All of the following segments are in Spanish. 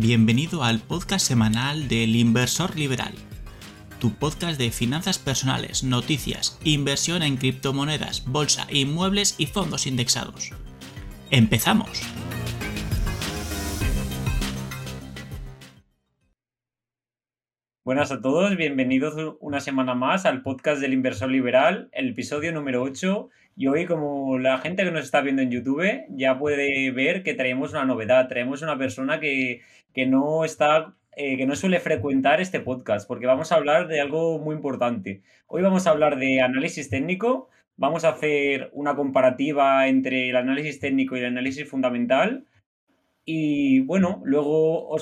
Bienvenido al podcast semanal del Inversor Liberal, tu podcast de finanzas personales, noticias, inversión en criptomonedas, bolsa, inmuebles y fondos indexados. ¡Empezamos! Buenas a todos, bienvenidos una semana más al podcast del Inversor Liberal, el episodio número 8. Y hoy, como la gente que nos está viendo en YouTube ya puede ver que traemos una novedad, traemos una persona que, no está, eh, que no suele frecuentar este podcast, porque vamos a hablar de algo muy importante. Hoy vamos a hablar de análisis técnico, vamos a hacer una comparativa entre el análisis técnico y el análisis fundamental y bueno, luego,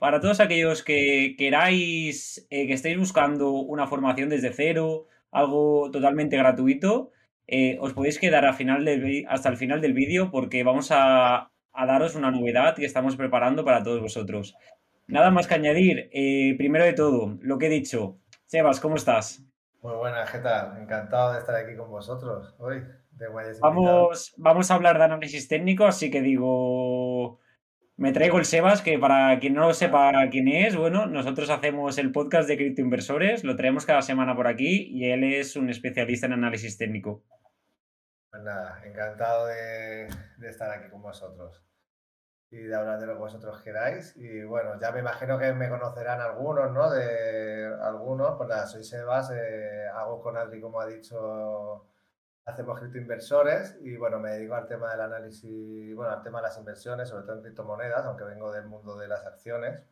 para todos aquellos que queráis, eh, que estéis buscando una formación desde cero, algo totalmente gratuito, eh, os podéis quedar al final del, hasta el final del vídeo porque vamos a, daros una novedad que estamos preparando para todos vosotros. Nada más que añadir. Eh, primero de todo, lo que he dicho. Sebas, ¿cómo estás? Muy buenas, ¿qué tal? Encantado de estar aquí con vosotros hoy. vamos, vamos a hablar de análisis técnico, así que digo, me traigo el Sebas, que para quien no lo sepa quién es, bueno, nosotros hacemos el podcast de criptoinversores, lo traemos cada semana por aquí y él es un especialista en análisis técnico. Pues nada, encantado de, estar aquí con vosotros y de hablar de lo que vosotros queráis. Y bueno, ya me imagino que me conocerán algunos, ¿no? De algunos, pues nada, soy Sebas, eh, hago con Adri, como ha dicho hacemos criptoinversores y bueno, me dedico al tema del análisis, bueno, al tema de las inversiones, sobre todo en criptomonedas, aunque vengo del mundo de las acciones.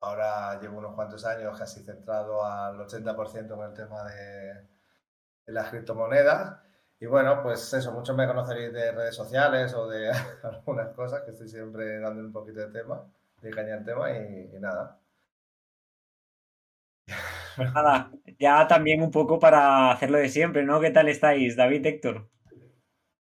Ahora llevo unos cuantos años casi centrado al 80% con el tema de, las criptomonedas. Y bueno, pues eso, muchos me conoceréis de redes sociales o de algunas cosas que estoy siempre dando un poquito de tema, de caña el tema y nada. Pues nada, ya también un poco para hacerlo de siempre, ¿no? ¿Qué tal estáis, David, Héctor?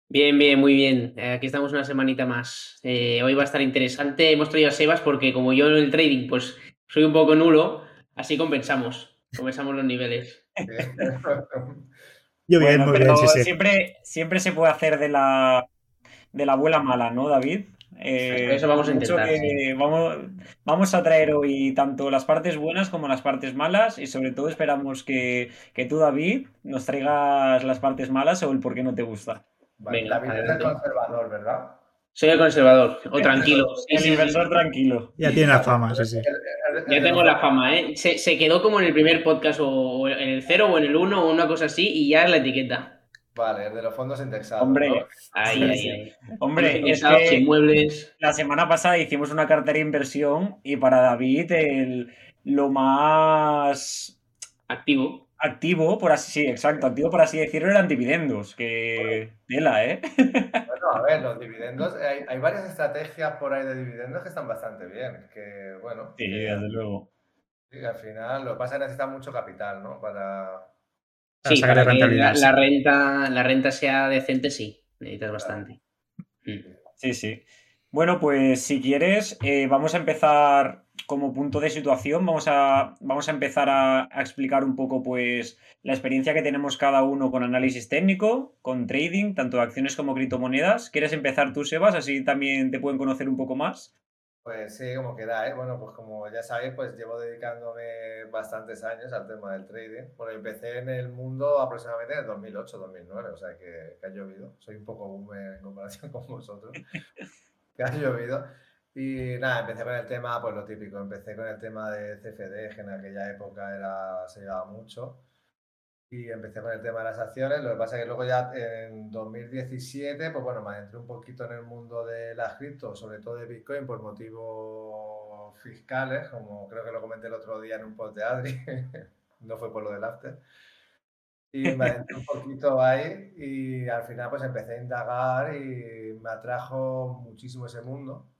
Bien, bien, muy bien. Eh, aquí estamos una semanita más. Eh, hoy va a estar interesante. Hemos traído a Sebas porque como yo en el trading pues soy un poco nulo, así compensamos, compensamos los niveles. yo bien, muy bien, Siempre, siempre se puede hacer de la, de la abuela mala, ¿no, David? Eh, eso vamos a intentar. Vamos, vamos, a traer hoy tanto las partes buenas como las partes malas y sobre todo esperamos que, tú, David, nos traigas las partes malas o el por qué no te gusta. David es el conservador, ¿verdad? Soy el conservador, o tranquilo. el inversor tranquilo. Ya tiene la fama, sí, sí. Ya tengo la fama, ¿eh? Se, se, quedó como en el primer podcast o en el cero o en el uno o una cosa así y ya es la etiqueta. Vale, el de los fondos indexados. Hombre, ahí, ahí, Hombre, es que inmuebles. la semana pasada hicimos una cartera de inversión y para David el, lo más activo. Activo, por así, sí, exacto, activo por así decirlo, eran dividendos, que tela, ¿eh? Bueno, a ver, los dividendos, hay, hay, varias estrategias por ahí de dividendos que están bastante bien, que bueno. Sí, desde luego. Sí, al final lo que pasa es que necesita mucho capital, ¿no? Para, Sí, para que la, renta, la renta sea decente, sí, necesitas bastante. Sí, sí. Bueno, pues si quieres, eh, vamos a empezar como punto de situación, vamos a, vamos a empezar a, a, explicar un poco pues la experiencia que tenemos cada uno con análisis técnico, con trading, tanto de acciones como criptomonedas. ¿Quieres empezar tú, Sebas? Así también te pueden conocer un poco más. Pues sí, como queda, ¿eh? Bueno, pues como ya sabéis, pues llevo dedicándome bastantes años al tema del trading. Bueno, empecé en el mundo aproximadamente en el 2008, 2009, o sea que, ha llovido. Soy un poco boomer en comparación con vosotros. que ha llovido. Y nada, empecé con el tema, pues lo típico, empecé con el tema de CFD, que en aquella época era, se llevaba mucho y empecé con el tema de las acciones. Lo que pasa es que luego ya en 2017, pues bueno, me adentré un poquito en el mundo de las cripto, sobre todo de Bitcoin, por motivos fiscales, como creo que lo comenté el otro día en un post de Adri, no fue por lo del after. Y me adentré un poquito ahí y al final pues empecé a indagar y me atrajo muchísimo ese mundo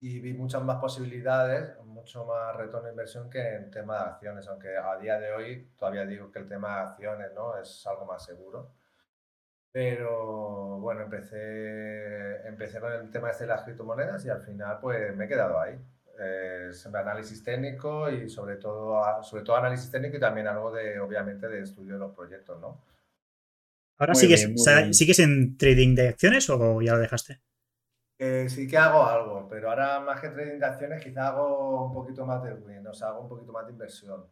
y vi muchas más posibilidades, mucho más retorno de inversión que en tema de acciones, aunque a día de hoy todavía digo que el tema de acciones ¿no? es algo más seguro. Pero bueno, empecé, empecé con el tema este de las criptomonedas y al final pues me he quedado ahí. Eh, análisis técnico y sobre todo, sobre todo análisis técnico y también algo de, obviamente, de estudio de los proyectos, ¿no? ¿Ahora sigues, sigues en trading de acciones o ya lo dejaste? Eh, sí que hago algo, pero ahora más que trading de acciones, quizá hago un poquito más de win, o sea, hago un poquito más de inversión.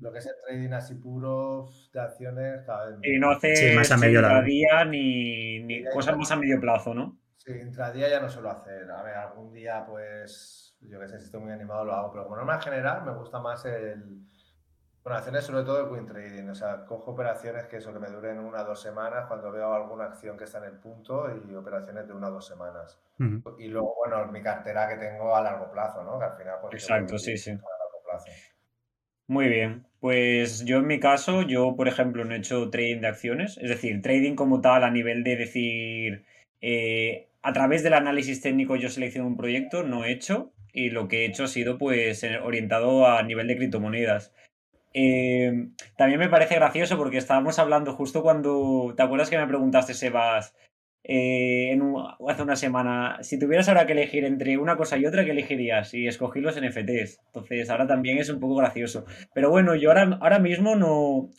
Lo que es el trading así puro de acciones, cada vez Y no hace Sí, más a medio largo. intradía ni, ni Sí, cosas más a medio plazo, ¿no? Sí, intradía ya no suelo hacer. A ver, algún día, pues, yo qué sé, si estoy muy animado lo hago, pero como norma general me gusta más el... Bueno, acciones sobre todo el win trading, o sea, cojo operaciones que eso que me duren una o dos semanas cuando veo alguna acción que está en el punto y operaciones de una o dos semanas. Y luego, bueno, mi cartera que tengo a largo plazo, ¿no? Que al final, pues... Exacto, sí, sí. a largo plazo. Muy bien. Pues yo en mi caso, yo por ejemplo no he hecho trading de acciones, es decir, trading como tal a nivel de decir, eh, a través del análisis técnico yo selecciono un proyecto, no he hecho, y lo que he hecho ha sido pues orientado a nivel de criptomonedas. Eh, también me parece gracioso porque estábamos hablando justo cuando, ¿te acuerdas que me preguntaste, Sebas, eh, hace una semana, si tuvieras ahora que elegir entre una cosa y otra, ¿qué elegirías? Y escogí los NFTs. Entonces, ahora también es un poco gracioso. Pero bueno, yo ahora, ahora mismo no,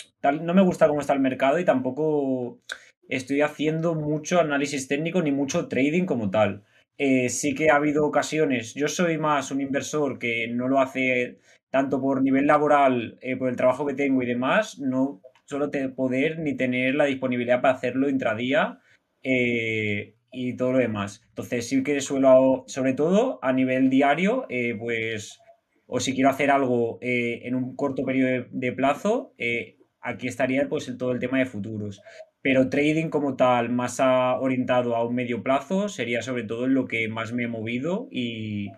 no me gusta cómo está el mercado y tampoco estoy haciendo mucho análisis técnico ni mucho trading como tal. Eh, sí que ha habido ocasiones, yo soy más un inversor que no lo hace tanto por nivel laboral, eh, por el trabajo que tengo y demás, no suelo te- poder ni tener la disponibilidad para hacerlo intradía eh, y todo lo demás. Entonces sí que suelo, sobre todo a nivel diario, eh, pues, o si quiero hacer algo eh, en un corto periodo de, de plazo, eh, aquí estaría pues el- todo el tema de futuros. Pero trading como tal, más a- orientado a un medio plazo, sería sobre todo en lo que más me he movido y,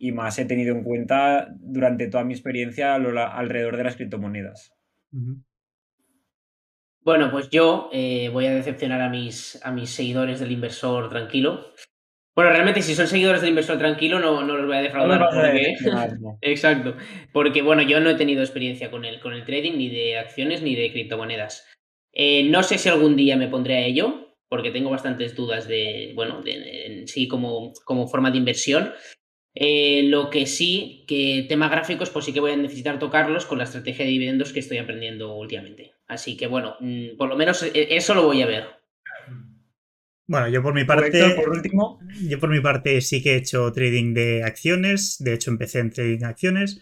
y más he tenido en cuenta durante toda mi experiencia alrededor de las criptomonedas. Bueno, pues yo eh, voy a decepcionar a mis, a mis seguidores del inversor tranquilo. Bueno, realmente si son seguidores del inversor tranquilo no, no los voy a defraudar porque... no. Exacto, porque bueno, yo no he tenido experiencia con el, con el trading, ni de acciones, ni de criptomonedas. Eh, no sé si algún día me pondré a ello, porque tengo bastantes dudas de, bueno, de, en sí como, como forma de inversión. Eh, lo que sí, que temas gráficos, pues sí que voy a necesitar tocarlos con la estrategia de dividendos que estoy aprendiendo últimamente. Así que bueno, mm, por lo menos eh, eso lo voy a ver. Bueno, yo por mi parte. Por último, Yo por mi parte sí que he hecho trading de acciones, de hecho empecé en trading de acciones.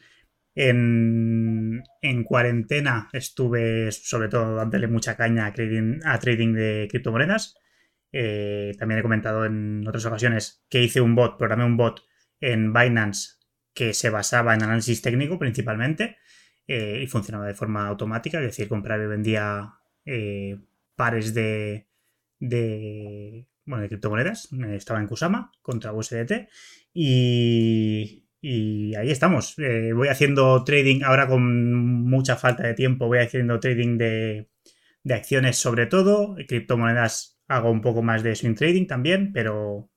En, en cuarentena estuve sobre todo dándole mucha caña a trading, a trading de criptomonedas. Eh, también he comentado en otras ocasiones que hice un bot, programé un bot en Binance que se basaba en análisis técnico principalmente eh, y funcionaba de forma automática, es decir, compraba y vendía eh, pares de, bueno, de criptomonedas. Eh, Estaba en Kusama contra USDT y, ahí estamos. Voy haciendo trading ahora con mucha falta de tiempo. Voy haciendo trading de, de acciones sobre todo. Criptomonedas hago un poco más de swing trading también, pero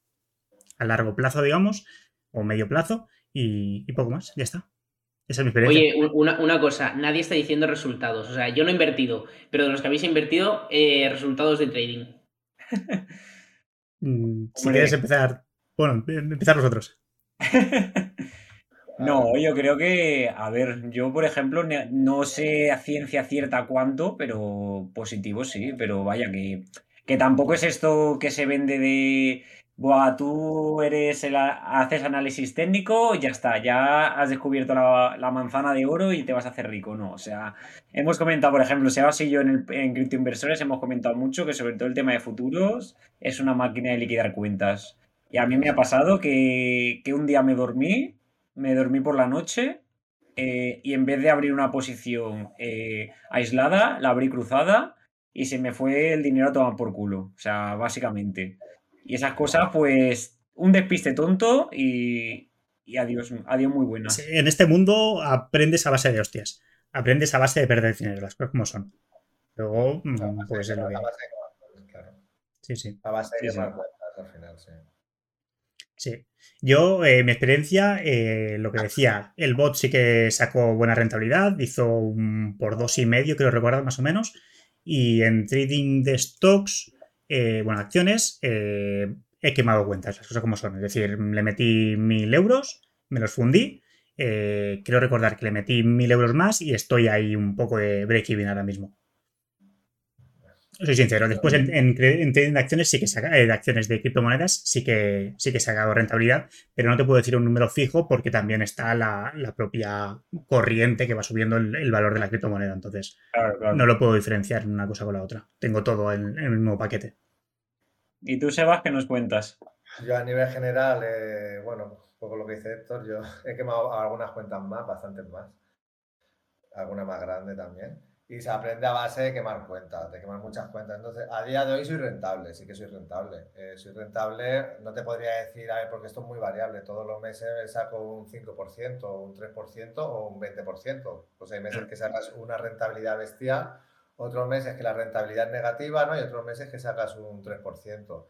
a largo plazo, digamos, o medio plazo y, y poco más. Ya está. Esa es mi experiencia. Oye, un- una, una cosa, nadie está diciendo resultados. O sea, yo no he invertido, pero de los que habéis invertido, eh, resultados de trading. Mm, si Hombre. quieres empezar, bueno, empezar vosotros. No, yo creo que, a ver, yo por ejemplo no sé a ciencia cierta cuánto, pero positivo sí, pero vaya que, que tampoco es esto que se vende de, Buah, tú eres el, haces análisis técnico, ya está, ya has descubierto la, la manzana de oro y te vas a hacer rico, ¿no? O sea, hemos comentado, por ejemplo, Sebas y yo en, el, en Crypto Inversores hemos comentado mucho que sobre todo el tema de futuros es una máquina de liquidar cuentas. Y a mí me ha pasado que, que un día me dormí, me dormí por la noche eh, y en vez de abrir una posición eh, aislada, la abrí cruzada y se me fue el dinero a tomar por culo. O sea, básicamente. Y esas cosas, pues, un despiste tonto y, y adiós, adiós muy buenas. Sí, En este mundo aprendes a base de hostias. Aprendes a base de perder dinero, las cosas como son. Luego, mm, pues de es lo que. a base de quemar, claro. Sí, sí. A base de Sí, cuentas al final, sí. Sí. Yo, eh, mi experiencia, eh, lo que decía, el bot sí que sacó buena rentabilidad, hizo un por dos y medio, creo recordar más o menos. Y en trading de stocks, eh, bueno, acciones, eh, he quemado cuentas, las cosas como son. Es decir, le metí mil euros, me los fundí. eh, creo recordar que le metí mil euros más y estoy ahí un poco de break-even ahora mismo. Soy sincero, después en, en, trading de acciones sí que se ha, de acciones de criptomonedas sí que sí que se ha dado rentabilidad, pero no te puedo decir un número fijo porque también está la, propia corriente que va subiendo el, valor de la criptomoneda. Entonces, no lo puedo diferenciar una cosa con la otra. Tengo todo en, el mismo paquete. ¿Y tú, Sebas, qué nos cuentas? Yo a nivel general, eh, bueno, un poco lo que dice Héctor, yo he quemado algunas cuentas más, bastantes más. Alguna más grande también y se aprende a base de quemar cuentas, de quemar muchas cuentas. Entonces, a día de hoy soy rentable, sí que soy rentable. Eh, soy rentable, no te podría decir, porque esto es muy variable. Todos los meses saco un 5%, un 3% o un 20%. Pues hay meses que sacas una rentabilidad bestial, otros meses que la rentabilidad es negativa, ¿no? Y otros meses que sacas un 3%.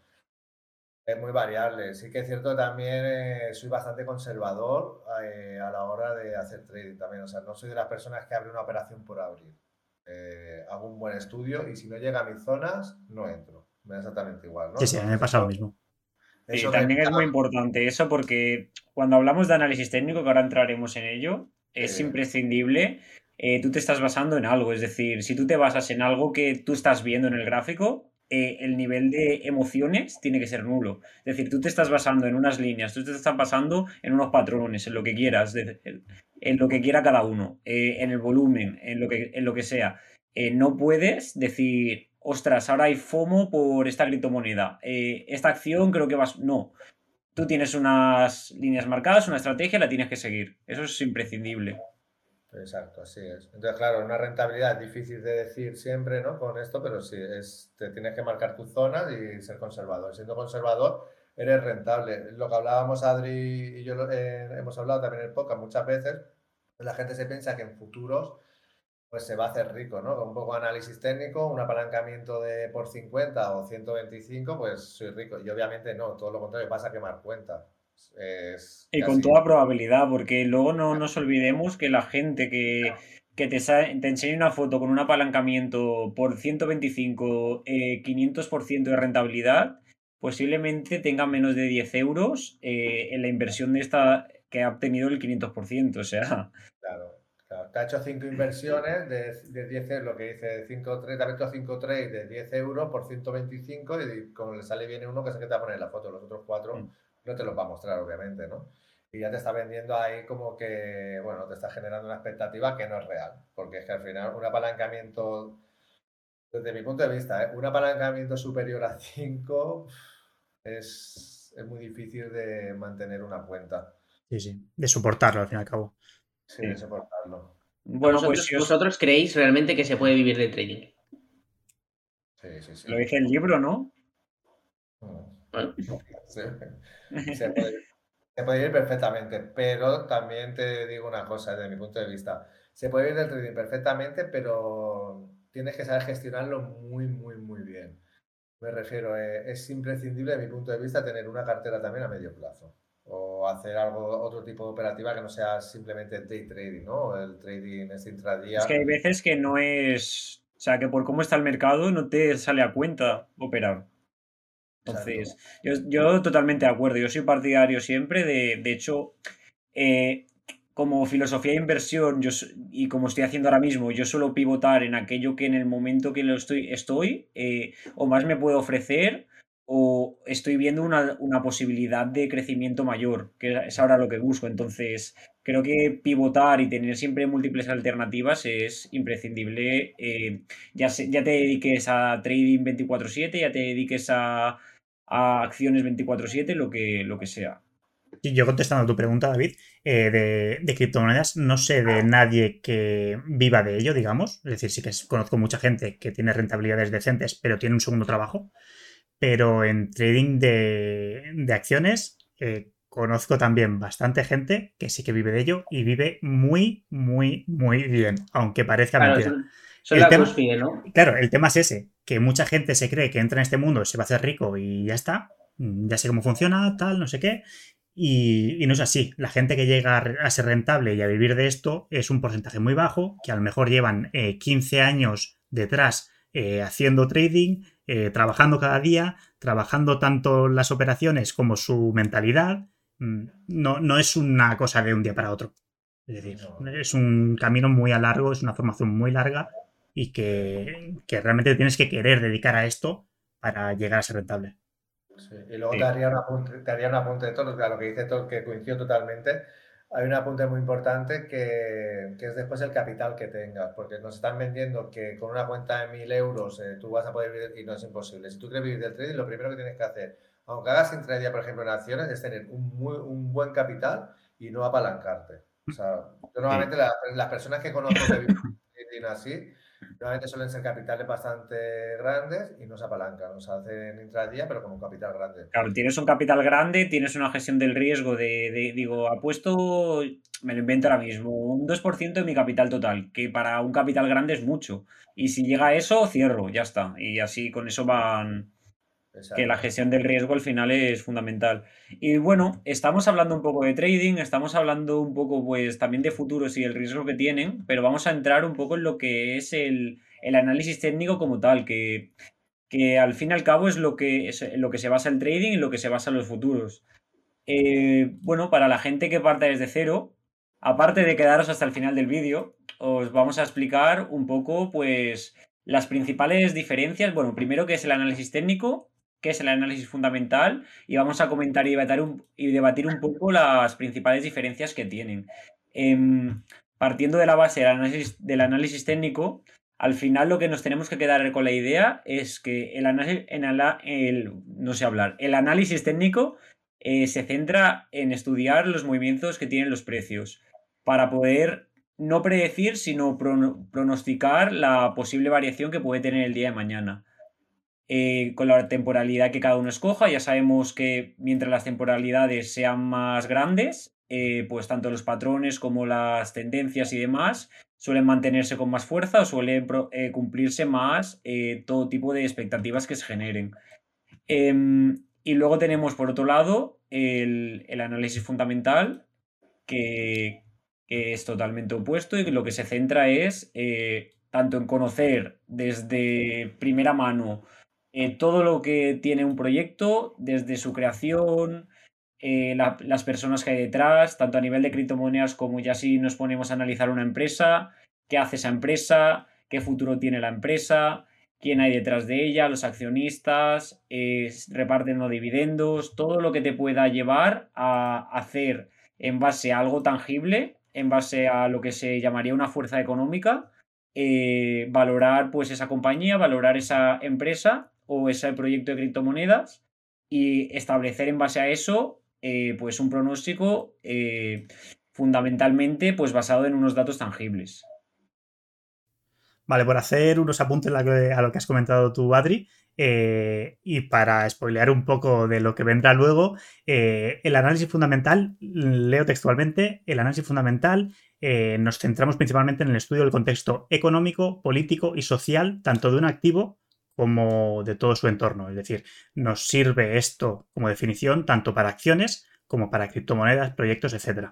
Es muy variable. Sí que es cierto también eh, soy bastante conservador eh, a la hora de hacer trading también. O sea, no soy de las personas que abre una operación por abrir. Eh, hago un buen estudio y si no llega a mis zonas, no entro. Me da exactamente igual. ¿no? Sí, sí, me pasa lo mismo. Sí, también es muy importante eso porque cuando hablamos de análisis técnico, que ahora entraremos en ello, es imprescindible. Eh, tú te estás basando en algo, es decir, si tú te basas en algo que tú estás viendo en el gráfico, eh, el nivel de emociones tiene que ser nulo. Es decir, tú te estás basando en unas líneas, tú te estás basando en unos patrones, en lo que quieras en lo que quiera cada uno, eh, en el volumen, en lo que, en lo que sea. Eh, no puedes decir, ostras, ahora hay FOMO por esta criptomoneda. Eh, esta acción creo que vas. No. Tú tienes unas líneas marcadas, una estrategia, la tienes que seguir. Eso es imprescindible. Exacto, así es. Entonces, claro, una rentabilidad difícil de decir siempre, ¿no? Con esto, pero sí, es, te tienes que marcar tus zonas y ser conservador. Siendo conservador, eres rentable. Lo que hablábamos Adri y yo eh, hemos hablado también en el podcast muchas veces, la gente se piensa que en futuros pues se va a hacer rico, ¿no? Con un poco de análisis técnico, un apalancamiento de por 50 o 125, pues soy rico. Y obviamente no, todo lo contrario, vas a quemar cuenta. y con toda probabilidad, porque luego no nos olvidemos que la gente que, te, te enseña una foto con un apalancamiento por 125, 500% eh, de rentabilidad, posiblemente tenga menos de 10 euros eh, en la inversión de esta que ha obtenido el 500%, o sea... Claro, claro. Te ha hecho 5 inversiones de, de 10 lo que dice 5 trades, te ha hecho 5 trades de 10 euros por 125 y como le sale bien uno, que el que te va a poner la foto, los otros 4 mm. no te los va a mostrar, obviamente, ¿no? Y ya te está vendiendo ahí como que, bueno, te está generando una expectativa que no es real, porque es que al final un apalancamiento, desde mi punto de vista, ¿eh? un apalancamiento superior a 5 es, es muy difícil de mantener una cuenta. Sí, sí, de soportarlo al fin y al cabo. Sí, de soportarlo. Bueno, ¿Vosotros, pues ¿Vosotros creéis realmente que se puede vivir del trading? Sí, sí, sí. Lo dice el libro, ¿no? Se, puede, se puede vivir perfectamente, pero también te digo una cosa desde mi punto de vista. Se puede vivir del trading perfectamente, pero tienes que saber gestionarlo muy, muy, muy bien. Me refiero, eh, es imprescindible, desde mi punto de vista, tener una cartera también a medio plazo o hacer algo, otro tipo de operativa que no sea simplemente day trading, ¿no? El trading es intradía. Es que hay veces que no es, o sea, que por cómo está el mercado no te sale a cuenta operar. Entonces, yo, yo, totalmente de acuerdo, yo soy partidario siempre de, de hecho, eh, como filosofía de inversión yo, y como estoy haciendo ahora mismo, yo suelo pivotar en aquello que en el momento que lo estoy, estoy eh, o más me puede ofrecer o estoy viendo una, posibilidad de crecimiento mayor, que es ahora lo que busco. Entonces, creo que pivotar y tener siempre múltiples alternativas es imprescindible. Eh, ya, ya te dediques a trading 24/7, ya te dediques a, acciones 24/7, lo que, lo que sea. Yo contestando a tu pregunta, David, eh, de, de, criptomonedas, no sé de nadie que viva de ello, digamos. Es decir, sí que conozco mucha gente que tiene rentabilidades decentes, pero tiene un segundo trabajo pero en trading de, acciones eh, conozco también bastante gente que sí que vive de ello y vive muy, muy, muy bien, aunque parezca mentira. el tema, ¿no? Claro, el tema es ese, que mucha gente se cree que entra en este mundo, se va a hacer rico y ya está, mm, ya sé cómo funciona, tal, no sé qué, y, no es así. La gente que llega a ser rentable y a vivir de esto es un porcentaje muy bajo, que a lo mejor llevan 15 eh, años detrás eh, haciendo trading, eh, trabajando cada día, trabajando tanto las operaciones como su mentalidad. Mm, no, no es una cosa de un día para otro. Es decir, es un camino muy a largo, es una formación muy larga y que, que realmente tienes que querer dedicar a esto para llegar a ser rentable. Sí. Y luego te, haría un apunte, te haría un apunte de todo, a lo que dice todo, que coincido totalmente. Hay un apunte muy importante que, que, es después el capital que tengas, porque nos están vendiendo que con una cuenta de 1.000 euros eh, tú vas a poder vivir y no es imposible. Si tú quieres vivir del trading, lo primero que tienes que hacer, aunque hagas intradía, por ejemplo, en acciones, es tener un, muy, un buen capital y no apalancarte. O sea, yo normalmente la, las personas que conozco que viven así, Normalmente suelen ser capitales bastante grandes y no se apalancan, sea, hacen intradía, pero con un capital grande. Claro, tienes un capital grande, tienes una gestión del riesgo de, de digo, apuesto, me lo invento ahora mismo, un 2% de mi capital total, que para un capital grande es mucho. Y si llega a eso, cierro, ya está. Y así con eso van, Exacto. que la gestión del riesgo al final es fundamental. Y bueno, estamos hablando un poco de trading, estamos hablando un poco pues también de futuros y el riesgo que tienen, pero vamos a entrar un poco en lo que es el, el análisis técnico como tal, que, que, al fin y al cabo es lo que, es lo que se basa el trading y lo que se basa en los futuros. Eh, bueno, para la gente que parte desde cero, aparte de quedaros hasta el final del vídeo, os vamos a explicar un poco pues las principales diferencias, bueno, primero que es el análisis técnico, qué es el análisis fundamental y vamos a comentar y debatir un, y debatir un poco las principales diferencias que tienen. Eh, partiendo de la base del análisis, del análisis, técnico, al final lo que nos tenemos que quedar con la idea es que el análisis, el, no sé hablar, el análisis técnico eh, se centra en estudiar los movimientos que tienen los precios para poder no predecir, sino pronosticar la posible variación que puede tener el día de mañana. Eh, con la temporalidad que cada uno escoja. Ya sabemos que mientras las temporalidades sean más grandes, eh, pues tanto los patrones como las tendencias y demás suelen mantenerse con más fuerza o suelen eh, cumplirse más todo tipo de expectativas que se generen. Em, y luego tenemos por otro lado el, el análisis fundamental, que, que, es totalmente opuesto y lo que se centra es tanto en conocer desde primera mano eh, todo lo que tiene un proyecto, desde su creación, eh, la, las personas que hay detrás, tanto a nivel de criptomonedas como ya si nos ponemos a analizar una empresa, qué hace esa empresa, qué futuro tiene la empresa, quién hay detrás de ella, los accionistas, eh, reparten los dividendos, todo lo que te pueda llevar a hacer en base a algo tangible, en base a lo que se llamaría una fuerza económica, eh, valorar pues esa compañía, valorar esa empresa o ese proyecto de criptomonedas y establecer en base a eso eh, pues un pronóstico eh, fundamentalmente pues basado en unos datos tangibles. Vale, por hacer unos apuntes a lo que has comentado tú, Adri, eh, y para spoilear un poco de lo que vendrá luego, el análisis fundamental, leo textualmente, el análisis fundamental nos centramos principalmente en el estudio del contexto económico, político y social, tanto de un activo como de todo su entorno. Es decir, nos sirve esto como definición tanto para acciones como para criptomonedas, proyectos, etc.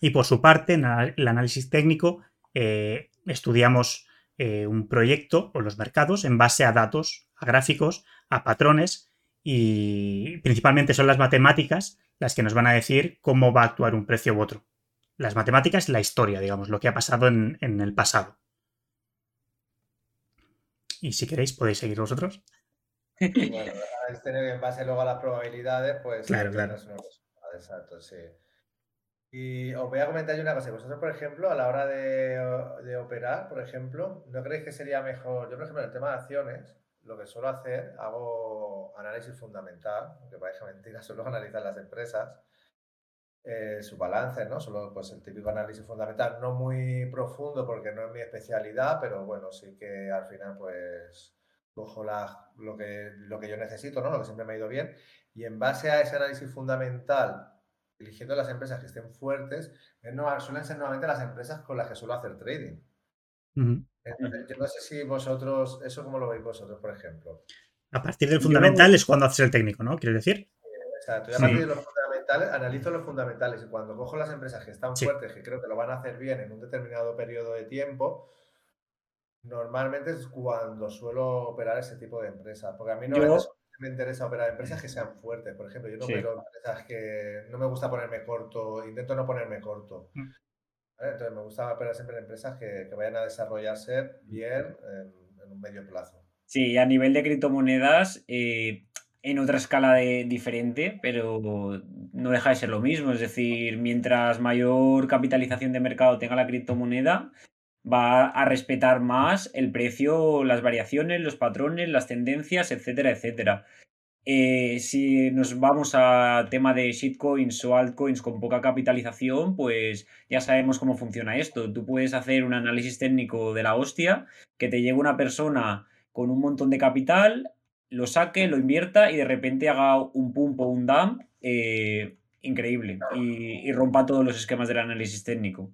Y por su parte, en el análisis técnico, eh, estudiamos eh, un proyecto o los mercados en base a datos, a gráficos, a patrones y principalmente son las matemáticas las que nos van a decir cómo va a actuar un precio u otro. Las matemáticas, la historia, digamos, lo que ha pasado en, en el pasado. Y si queréis, podéis seguir vosotros. Bueno, es tener en base luego a las probabilidades, pues. Claro, claro. Exacto, sí. Y os voy a comentar yo una cosa. Vosotros, por ejemplo, a la hora de, de, operar, por ejemplo, ¿no creéis que sería mejor? Yo, por ejemplo, en el tema de acciones, lo que suelo hacer, hago análisis fundamental, aunque parezca mentira, suelo analizar las empresas, eh, su balance, ¿no? Solo pues el típico análisis fundamental, no muy profundo porque no es mi especialidad, pero bueno, sí que al final pues cojo la, lo, que, lo que yo necesito, ¿no? Lo que siempre me ha ido bien. Y en base a ese análisis fundamental, eligiendo las empresas que estén fuertes, no, suelen ser nuevamente las empresas con las que suelo hacer trading. Uh -huh. Entonces, yo no sé si vosotros, eso cómo lo veis vosotros, por ejemplo. A partir del fundamental yo... es cuando haces el técnico, ¿no? ¿Quieres decir? Exacto. Y a partir sí. de los fundamentales, analizo los fundamentales y cuando cojo las empresas que están sí. fuertes, que creo que lo van a hacer bien en un determinado periodo de tiempo, normalmente es cuando suelo operar ese tipo de empresas. Porque a mí no yo... me interesa operar empresas que sean fuertes. Por ejemplo, yo no sí. opero empresas que no me gusta ponerme corto, intento no ponerme corto. Entonces me gusta operar siempre en empresas que, vayan a desarrollarse bien en, un medio plazo. Sí, a nivel de criptomonedas, eh, en otra escala de, diferente, pero no deja de ser lo mismo. Es decir, mientras mayor capitalización de mercado tenga la criptomoneda, va a respetar más el precio, las variaciones, los patrones, las tendencias, etcétera, etcétera. Eh, si nos vamos a tema de shitcoins o altcoins con poca capitalización, pues ya sabemos cómo funciona esto. Tú puedes hacer un análisis técnico de la hostia, que te llegue una persona con un montón de capital, lo saque, lo invierta y de repente haga un pump o un dump eh, increíble y, rompa todos los esquemas del análisis técnico.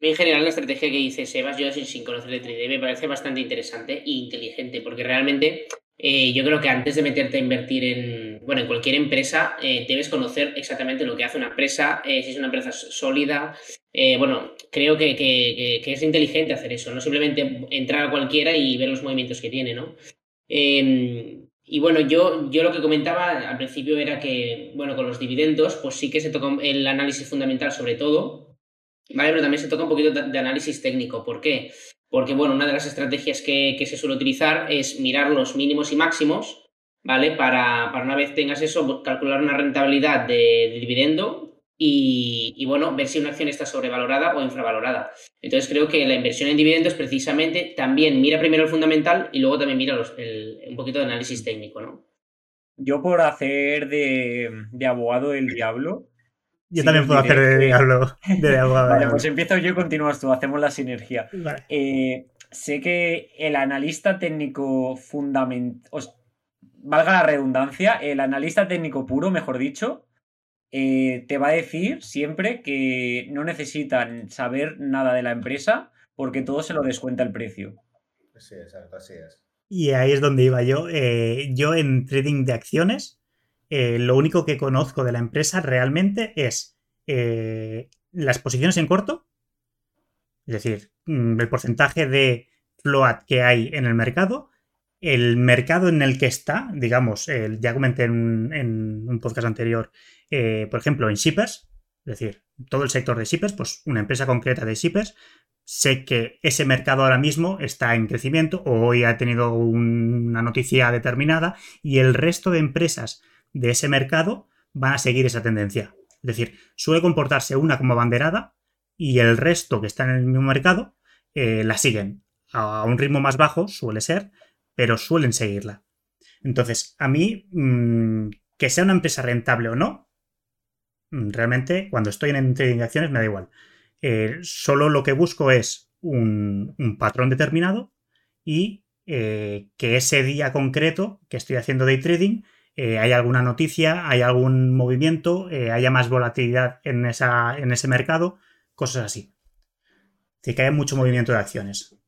En general, la estrategia que dice Sebas, yo sin, conocer el 3D, me parece bastante interesante e inteligente, porque realmente eh, yo creo que antes de meterte a invertir en, bueno, en cualquier empresa, eh, debes conocer exactamente lo que hace una empresa, si es una empresa sólida, eh, bueno, creo que, es inteligente hacer eso, no simplemente entrar a cualquiera y ver los movimientos que tiene, ¿no? Em, y bueno, yo, yo lo que comentaba al principio era que, bueno, con los dividendos, pues sí que se toca el análisis fundamental sobre todo, ¿vale? Pero también se toca un poquito de análisis técnico. ¿Por qué? Porque, bueno, una de las estrategias que, se suele utilizar es mirar los mínimos y máximos, ¿vale? Para, una vez tengas eso, calcular una rentabilidad de dividendo y, bueno, ver si una acción está sobrevalorada o infravalorada. Entonces creo que la inversión en dividendos precisamente también mira primero el fundamental y luego también mira un poquito de análisis técnico, ¿no? Yo por hacer de, abogado del diablo. Yo también puedo hacer de diablo. De abogado vale, pues empiezo yo y continúas tú, hacemos la sinergia. Eh, sé que el analista técnico fundamental, valga la redundancia, el analista técnico puro, mejor dicho, eh, te va a decir siempre que no necesitan saber nada de la empresa porque todo se lo descuenta el precio. Sí, exacto, así es. Y ahí es donde iba yo. Eh, yo en trading de acciones, eh, lo único que conozco de la empresa realmente es las posiciones en corto, es decir, mm, el porcentaje de float que hay en el mercado, el mercado en el que está, digamos, ya comenté en un podcast anterior eh, por ejemplo, en shippers, es decir, todo el sector de shippers, pues una empresa concreta de shippers, sé que ese mercado ahora mismo está en crecimiento o hoy ha tenido una noticia determinada y el resto de empresas de ese mercado van a seguir esa tendencia. Es decir, suele comportarse una como banderada y el resto que está en el mismo mercado eh, la siguen. A un ritmo más bajo suele ser, pero suelen seguirla. Entonces, a mí, mm, que sea una empresa rentable o no, Mm, realmente cuando estoy en trading de acciones me da igual. Eh, solo lo que busco es un, patrón determinado y eh, que ese día concreto que estoy haciendo day trading eh, hay alguna noticia, hay algún movimiento, haya más volatilidad en, ese mercado, cosas así. Que hay mucho movimiento de acciones.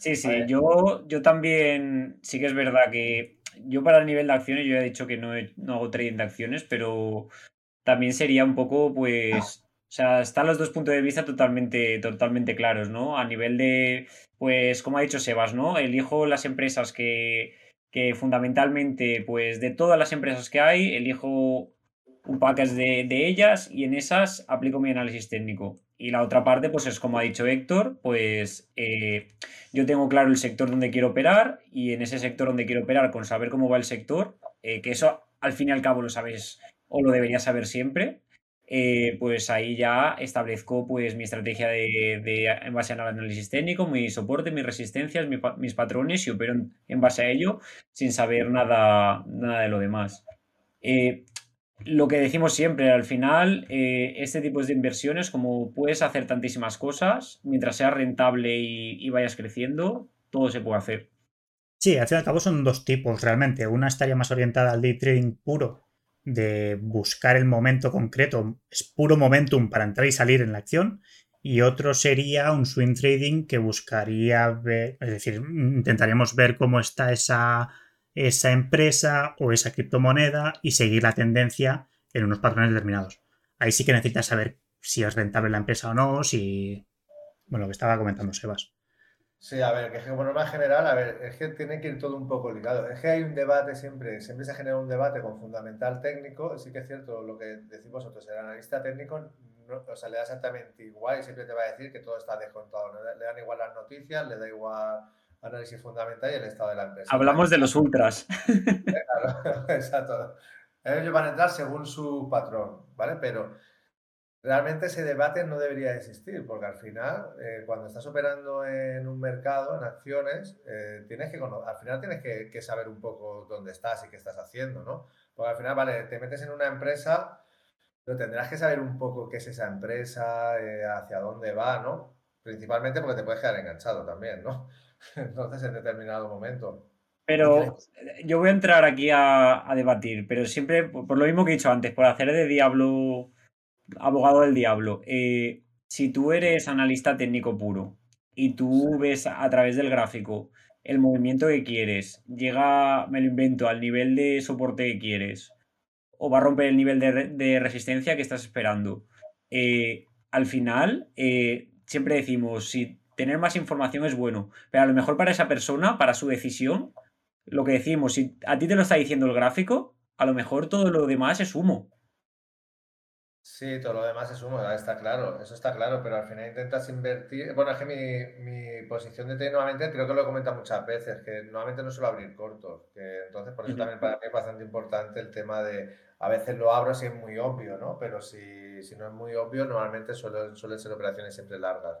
Sí, sí, yo, yo también, sí que es verdad que yo para el nivel de acciones, yo he dicho que no, no hago trading de acciones, pero también sería un poco, pues, o sea, están los dos puntos de vista totalmente, totalmente claros, ¿no? A nivel de, pues, como ha dicho Sebas, ¿no? Elijo las empresas que, que fundamentalmente, pues, de todas las empresas que hay, elijo un package de, de, ellas y en esas aplico mi análisis técnico. Y la otra parte, pues es como ha dicho Héctor, pues eh, yo tengo claro el sector donde quiero operar y en ese sector donde quiero operar, con saber cómo va el sector, eh, que eso al fin y al cabo lo sabes o lo debería saber siempre, eh, pues ahí ya establezco pues mi estrategia de, en base al análisis técnico, mi soporte, mis resistencias, mis patrones y opero en, base a ello sin saber nada, nada de lo demás. Lo que decimos siempre, al final, eh, este tipo de inversiones, como puedes hacer tantísimas cosas, mientras sea rentable y, y vayas creciendo, todo se puede hacer. Sí, al fin y al cabo son dos tipos realmente. Una estaría más orientada al day trading puro, de buscar el momento concreto, es puro momentum para entrar y salir en la acción, y otro sería un swing trading que buscaría es decir, intentaríamos ver cómo está esa, esa empresa o esa criptomoneda y seguir la tendencia en unos patrones determinados. Ahí sí que necesitas saber si es rentable la empresa o no, si... Bueno, lo que estaba comentando Sebas. Sí, a ver, que es por norma general, a ver, es que tiene que ir todo un poco ligado. Es que hay un debate siempre, siempre se genera un debate con fundamental técnico. Sí que es cierto lo que decimos vosotros, el analista técnico o sea, le da exactamente igual y siempre te va a decir que todo está descontado. Le dan igual las noticias, le da igual análisis fundamental y el estado de la empresa. Hablamos de los ultras. Claro, exacto. Ellos van a entrar según su patrón, ¿vale? Pero realmente ese debate no debería existir, porque al final, eh, cuando estás operando en un mercado, en acciones, eh, tienes que, al final tienes que, saber un poco dónde estás y qué estás haciendo, ¿no? Porque al final, vale, te metes en una empresa, pero tendrás que saber un poco qué es esa empresa, eh, hacia dónde va, ¿no? Principalmente porque te puedes quedar enganchado también, ¿no? Entonces, en determinado momento. Pero yo voy a entrar aquí a, debatir, pero siempre, por lo mismo que he dicho antes, por hacer de diablo, abogado del diablo, eh, si tú eres analista técnico puro y tú ves a través del gráfico el movimiento que quieres, llega, me lo invento, al nivel de soporte que quieres, o va a romper el nivel de, resistencia que estás esperando, eh, al final, eh, siempre decimos, si tener más información es bueno, pero a lo mejor para esa persona, para su decisión, lo que decimos, si a ti te lo está diciendo el gráfico, a lo mejor todo lo demás es humo. Sí, todo lo demás es humo, está claro, eso está claro, pero al final intentas invertir. Bueno, es que mi, posición de TI nuevamente creo que lo he comentado muchas veces, que nuevamente no suelo abrir cortos, que entonces por eso también para mí es bastante importante el tema de, a veces lo abro si es muy obvio, ¿no? Pero si, si no es muy obvio, normalmente suelen, suelen ser operaciones siempre largas.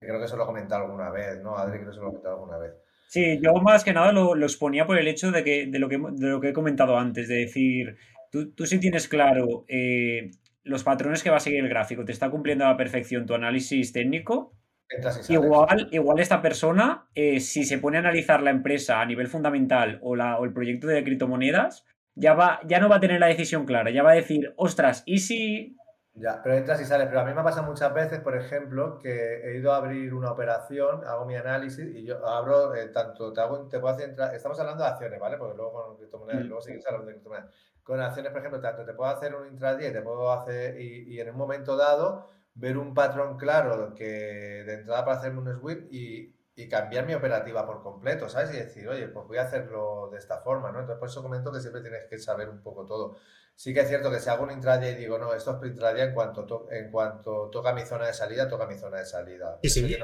Creo que eso lo he comentado alguna vez, ¿no? Adri, creo que se lo he comentado alguna vez. Sí, yo más que nada lo, exponía por el hecho de, que, de, lo que, de lo que he comentado antes, de decir, tú, tú sí tienes claro eh, los patrones que va a seguir el gráfico, te está cumpliendo a la perfección tu análisis técnico, igual, igual esta persona, eh, si se pone a analizar la empresa a nivel fundamental o, la, o el proyecto de criptomonedas, ya, va, ya no va a tener la decisión clara, ya va a decir, ostras, ¿y si ya, pero entras y sales. Pero a mí me pasa muchas veces, por ejemplo, que he ido a abrir una operación, hago mi análisis y yo abro eh, tanto, te, hago, te puedo hacer entrar, estamos hablando de acciones, ¿vale? Porque luego con criptomonedas, mm. luego seguimos hablando de criptomonedas. Con acciones, por ejemplo, tanto te puedo hacer un intradía, te puedo hacer, y, y, en un momento dado, ver un patrón claro que de entrada para hacerme un y, y cambiar mi operativa por completo, ¿sabes? Y decir, oye, pues voy a hacerlo de esta forma, ¿no? Entonces, por eso comento que siempre tienes que saber un poco todo. Sí que es cierto que si hago un intraday y digo, no, esto es intraday en cuanto, en cuanto toca mi zona de salida, toca mi zona de salida. Sí, sí.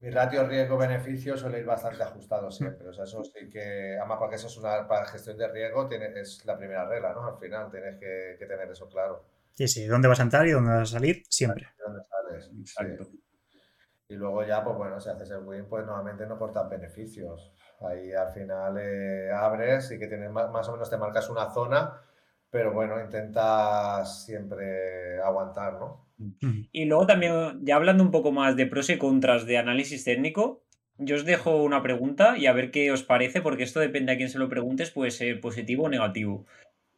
Mi ratio riesgo-beneficio suele ir bastante ajustado siempre. O sea, eso sí que, además porque eso es una para gestión de riesgo, tiene, es la primera regla, ¿no? Al final tienes que, tener eso claro. Sí, sí, dónde vas a entrar y dónde vas a salir, siempre. ¿Dónde sales? Exacto. Y luego ya, pues bueno, si haces el win, pues normalmente no cortas beneficios. Ahí al final eh, abres y que tienes más, o menos te marcas una zona, pero bueno, intentas siempre aguantar, ¿no? Y luego también, ya hablando un poco más de pros y contras de análisis técnico, yo os dejo una pregunta y a ver qué os parece, porque esto depende a quién se lo preguntes, puede ser positivo o negativo.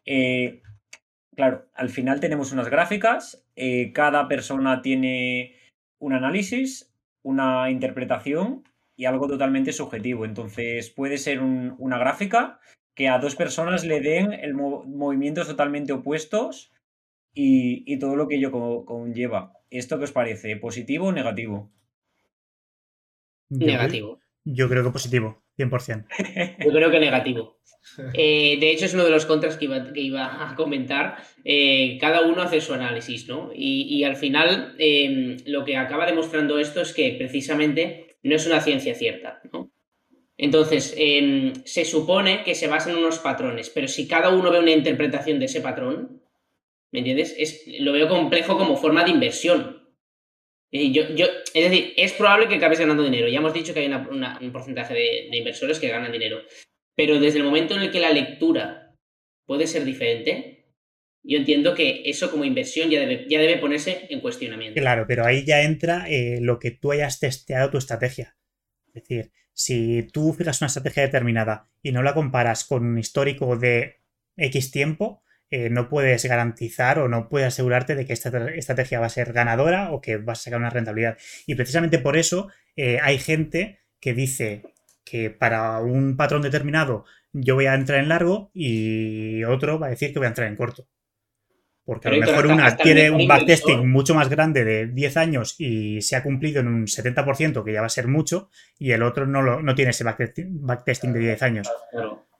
Eh, claro, al final tenemos unas gráficas, eh, cada persona tiene un análisis, una interpretación y algo totalmente subjetivo. Entonces puede ser una gráfica que a dos personas le den el movimientos totalmente opuestos y, todo lo que ello conlleva. ¿Esto qué os parece? ¿Positivo o negativo? negativo. yo creo que positivo, 100%. yo creo que negativo. Eh, de hecho, es uno de los contras que iba, a comentar. Eh, cada uno hace su análisis, ¿no? Y, al final, em, lo que acaba demostrando esto es que precisamente no es una ciencia cierta, ¿no? Entonces, em, se supone que se basa en unos patrones, pero si cada uno ve una interpretación de ese patrón, ¿me entiendes? Es, lo veo complejo como forma de inversión. Yo, yo, es decir, es probable que acabes ganando dinero. Ya hemos dicho que hay un porcentaje de, inversores que ganan dinero. Pero desde el momento en el que la lectura puede ser diferente, yo entiendo que eso como inversión ya debe, ya debe ponerse en cuestionamiento. Claro, pero ahí ya entra eh, lo que tú hayas testeado tu estrategia. Es decir, si tú fijas una estrategia determinada y no la comparas con un histórico de X tiempo, eh, no puedes garantizar o no puedes asegurarte de que esta estrategia va a ser ganadora o que vas a sacar una rentabilidad. Y precisamente por eso eh, hay gente que dice que para un patrón determinado yo voy a entrar en largo y otro va a decir que voy a entrar en corto. Porque a lo mejor una tiene un backtesting mucho más grande de 10 años y se ha cumplido en un 70%, que ya va a ser mucho, y el otro no, lo, no tiene ese backtesting, de 10 años.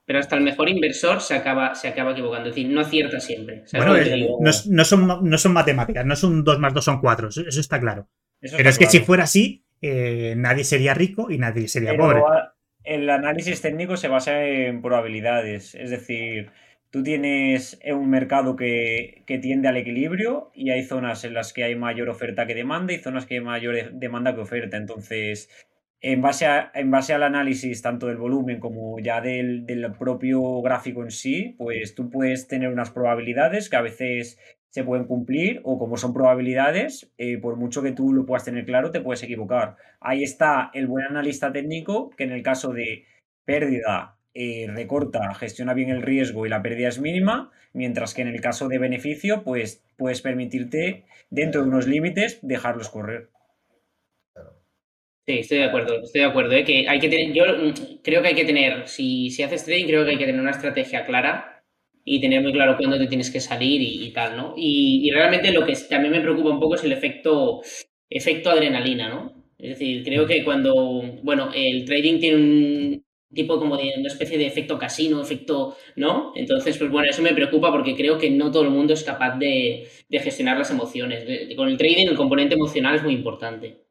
pero hasta el mejor inversor se acaba, se acaba equivocando. Es decir, no acierta siempre. Bueno, no, son, no son matemáticas, no son 2 más 2 son 4, eso, está claro. pero es que si fuera así, eh, nadie sería rico y nadie sería pobre. El análisis técnico se basa en probabilidades, es decir, tú tienes un mercado que, que, tiende al equilibrio y hay zonas en las que hay mayor oferta que demanda y zonas que hay mayor demanda que oferta. Entonces, en base, en base al análisis tanto del volumen como ya del, propio gráfico en sí, pues tú puedes tener unas probabilidades que a veces se pueden cumplir o como son probabilidades, eh, por mucho que tú lo puedas tener claro, te puedes equivocar. Ahí está el buen analista técnico que en el caso de pérdida eh, recorta, gestiona bien el riesgo y la pérdida es mínima, mientras que en el caso de beneficio, pues puedes permitirte dentro de unos límites dejarlos correr. Sí, estoy de acuerdo, estoy de acuerdo. ¿eh? Que hay que tener, yo mm, creo que hay que tener, si, si haces trading, creo que hay que tener una estrategia clara y tener muy claro cuándo te tienes que salir y, tal, ¿no? Y, realmente lo que también me preocupa un poco es el efecto, efecto adrenalina, ¿no? Es decir, creo que cuando, bueno, el trading tiene un tipo como de una especie de efecto casino, efecto, ¿no? Entonces, pues bueno, eso me preocupa porque creo que no todo el mundo es capaz de, gestionar las emociones. con el trading el componente emocional es muy importante.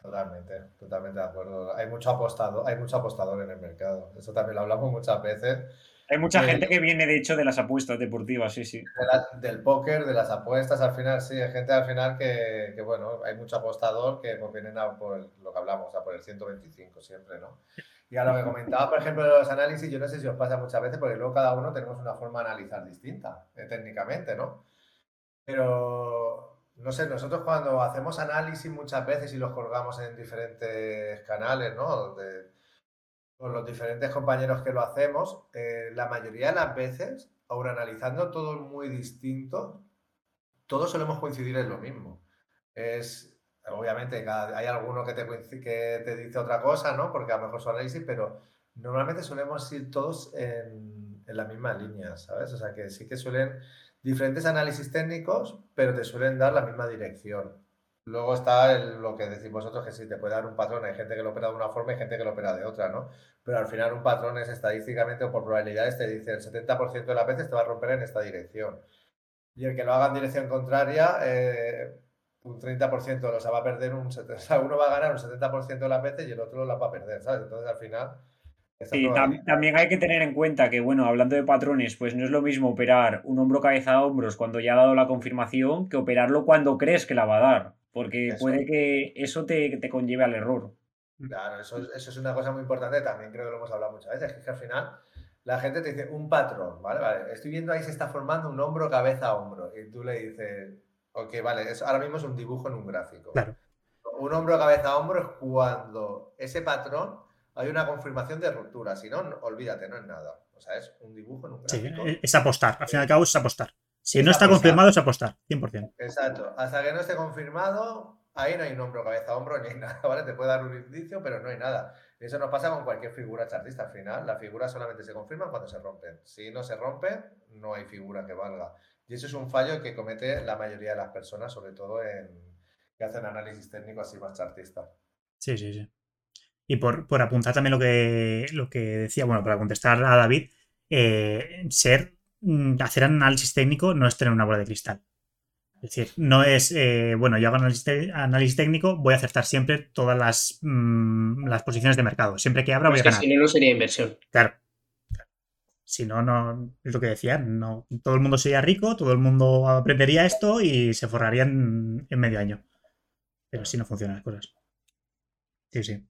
Totalmente, totalmente de acuerdo. Hay mucho apostador, hay mucho apostador en el mercado. Eso también lo hablamos muchas veces. Hay mucha gente que viene, de hecho, de las apuestas deportivas, sí, sí. del póker, de las apuestas, al final, sí. Hay gente al final que, bueno, hay mucho apostador que pues, vienen a por lo que hablamos, a por el 125 siempre, ¿no? Y a lo que comentaba, por ejemplo, de los análisis, yo no sé si os pasa muchas veces, porque luego cada uno tenemos una forma de analizar distinta, eh, técnicamente, ¿no? Pero no sé, nosotros cuando hacemos análisis muchas veces y los colgamos en diferentes canales, ¿no? con los diferentes compañeros que lo hacemos, eh, la mayoría de las veces, aún analizando todo muy distinto, todos solemos coincidir en lo mismo. Es, obviamente, hay alguno que te, que te dice otra cosa, ¿no? Porque a lo mejor su análisis, pero normalmente solemos ir todos en, en la misma línea, ¿sabes? O sea, que sí que suelen diferentes análisis técnicos, pero te suelen dar la misma dirección. Luego está lo que decís vosotros, que sí, te puede dar un patrón. Hay gente que lo opera de una forma y gente que lo opera de otra, ¿no? Pero al final un patrón es estadísticamente o por probabilidades te dice el 70% de las veces te va a romper en esta dirección. Y el que lo haga en dirección contraria, eh, un 30% los va a perder, un, o uno va a ganar un 70% de las veces y el otro las va a perder, ¿sabes? Entonces al final Sí, también hay que tener en cuenta que, bueno, hablando de patrones, pues no es lo mismo operar un hombro cabeza a hombros cuando ya ha dado la confirmación que operarlo cuando crees que la va a dar, porque puede que eso te, conlleve al error. Claro, eso, es una cosa muy importante, también creo que lo hemos hablado muchas veces, que, es que al final la gente te dice un patrón, ¿vale? vale estoy viendo ahí se está formando un hombro cabeza a hombro y tú le dices, ok, vale, eso ahora mismo es un dibujo en un gráfico. Claro. Un hombro cabeza a hombro es cuando ese patrón hay una confirmación de ruptura. Si no, olvídate, no es nada. O sea, es un dibujo en un gráfico. Sí, es apostar. Al fin y al cabo es apostar. Si no está confirmado, es apostar, 100%. Exacto. Hasta que no esté confirmado, ahí no hay un hombro, cabeza, hombro, ni hay nada, ¿vale? Te puede dar un indicio, pero no hay nada. Eso nos pasa con cualquier figura chartista. Al final, las figuras solamente se confirman cuando se rompen. Si no se rompe, no hay figura que valga. Y eso es un fallo que comete la mayoría de las personas, sobre todo en que hacen análisis técnico así más chartista. Sí, sí, sí. Y por, apuntar también lo que, lo que decía, bueno, para contestar a David, eh, ser, mm, hacer análisis técnico no es tener una bola de cristal. Es decir, no es, eh, bueno, yo hago análisis, técnico, voy a acertar siempre todas las, mm, las posiciones de mercado. Siempre que abra voy a ganar. Si no, no sería inversión. Claro. Si no, no, es lo que decía, no, todo el mundo sería rico, todo el mundo aprendería esto y se forraría en, en medio año. Pero así no funcionan las cosas. Sí, sí.